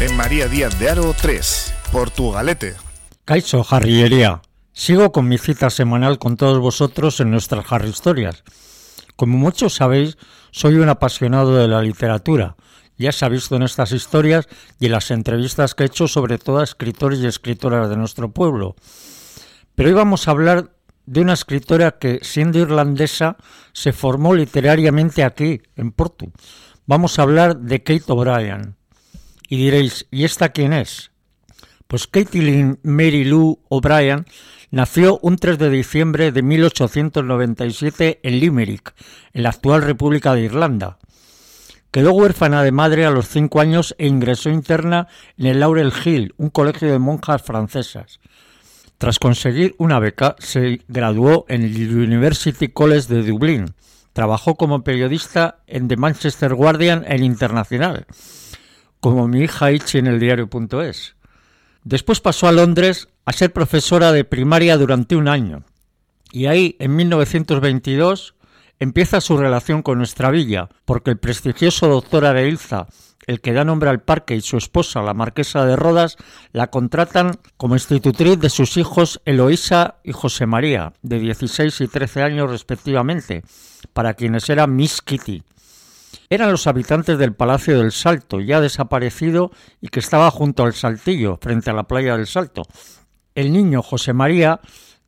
En María Díaz de Aro 3, Portugalete. Caizo Jarrillería. Sigo con mi cita semanal con todos vosotros en nuestras Harry Historias. Como muchos sabéis, soy un apasionado de la literatura. Ya se ha visto en estas historias y en las entrevistas que he hecho sobre todo a escritores y escritoras de nuestro pueblo. Pero hoy vamos a hablar de una escritora que, siendo irlandesa, se formó literariamente aquí, en Porto. Vamos a hablar de Kate O'Brien. Y diréis, ¿y esta quién es? Pues Caitlin Mary Lou O'Brien nació un 3 de diciembre de 1897 en Limerick, en la actual República de Irlanda. Quedó huérfana de madre a los cinco años e ingresó interna en el Laurel Hill, un colegio de monjas francesas. Tras conseguir una beca, se graduó en el University College de Dublín. Trabajó como periodista en The Manchester Guardian en Internacional, como mi hija Ichi en el diario.es. Después pasó a Londres a ser profesora de primaria durante un año. Y ahí, en 1922, empieza su relación con nuestra villa, porque el prestigioso doctor Areilza el que da nombre al parque, y su esposa, la marquesa de Rodas, la contratan como institutriz de sus hijos Eloísa y José María, de 16 y 13 años respectivamente, para quienes era Miss Kitty. Eran los habitantes del Palacio del Salto, ya desaparecido y que estaba junto al Saltillo, frente a la playa del Salto. El niño José María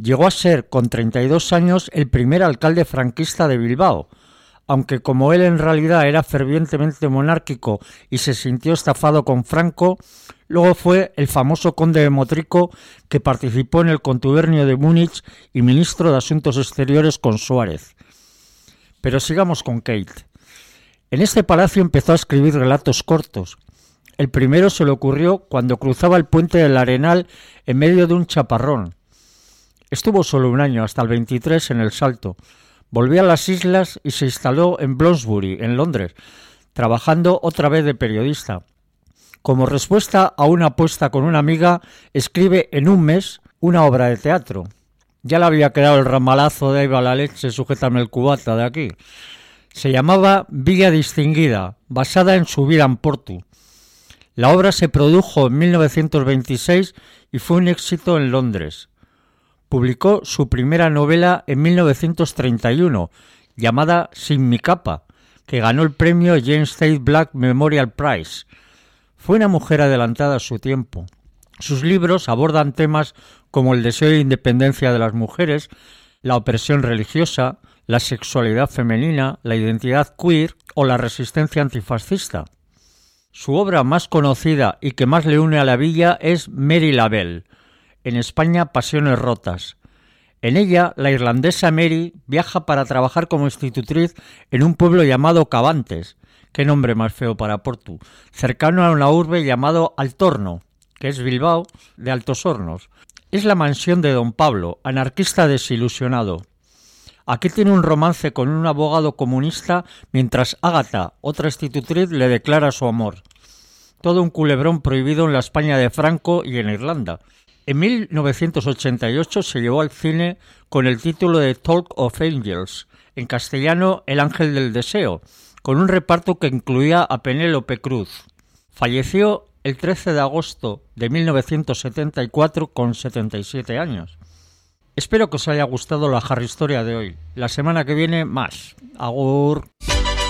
llegó a ser, con 32 años, el primer alcalde franquista de Bilbao, aunque como él en realidad era fervientemente monárquico y se sintió estafado con Franco, luego fue el famoso conde de Motrico que participó en el contubernio de Múnich y ministro de Asuntos Exteriores con Suárez. Pero sigamos con Kate. En este palacio empezó a escribir relatos cortos. El primero se le ocurrió cuando cruzaba el puente del Arenal en medio de un chaparrón. Estuvo solo un año, hasta el 23, en el Salto, Volvió a las islas y se instaló en Bloomsbury, en Londres, trabajando otra vez de periodista. Como respuesta a una apuesta con una amiga, escribe en un mes una obra de teatro. Ya le había quedado el ramalazo de Iba la leche, sujétame el cubata de aquí. Se llamaba Villa Distinguida, basada en su vida en Porto. La obra se produjo en 1926 y fue un éxito en Londres publicó su primera novela en 1931, llamada Sin mi capa, que ganó el premio James Tate Black Memorial Prize. Fue una mujer adelantada a su tiempo. Sus libros abordan temas como el deseo de independencia de las mujeres, la opresión religiosa, la sexualidad femenina, la identidad queer o la resistencia antifascista. Su obra más conocida y que más le une a la villa es Mary Labelle, en España Pasiones Rotas. En ella, la irlandesa Mary viaja para trabajar como institutriz en un pueblo llamado Cabantes, qué nombre más feo para Portu, cercano a una urbe llamado Altorno, que es Bilbao de Altos Hornos. Es la mansión de don Pablo, anarquista desilusionado. Aquí tiene un romance con un abogado comunista mientras Ágata, otra institutriz, le declara su amor. Todo un culebrón prohibido en la España de Franco y en Irlanda. En 1988 se llevó al cine con el título de Talk of Angels, en castellano El Ángel del Deseo, con un reparto que incluía a Penélope Cruz. Falleció el 13 de agosto de 1974 con 77 años. Espero que os haya gustado la Harry Historia de hoy. La semana que viene más. Agur.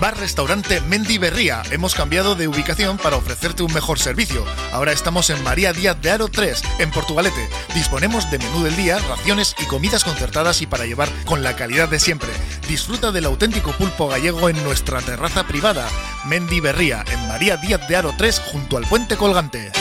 Bar Restaurante Mendy Berría. Hemos cambiado de ubicación para ofrecerte un mejor servicio. Ahora estamos en María Díaz de Aro 3, en Portugalete. Disponemos de menú del día, raciones y comidas concertadas y para llevar con la calidad de siempre. Disfruta del auténtico pulpo gallego en nuestra terraza privada. Mendy Berría, en María Díaz de Aro 3, junto al puente colgante.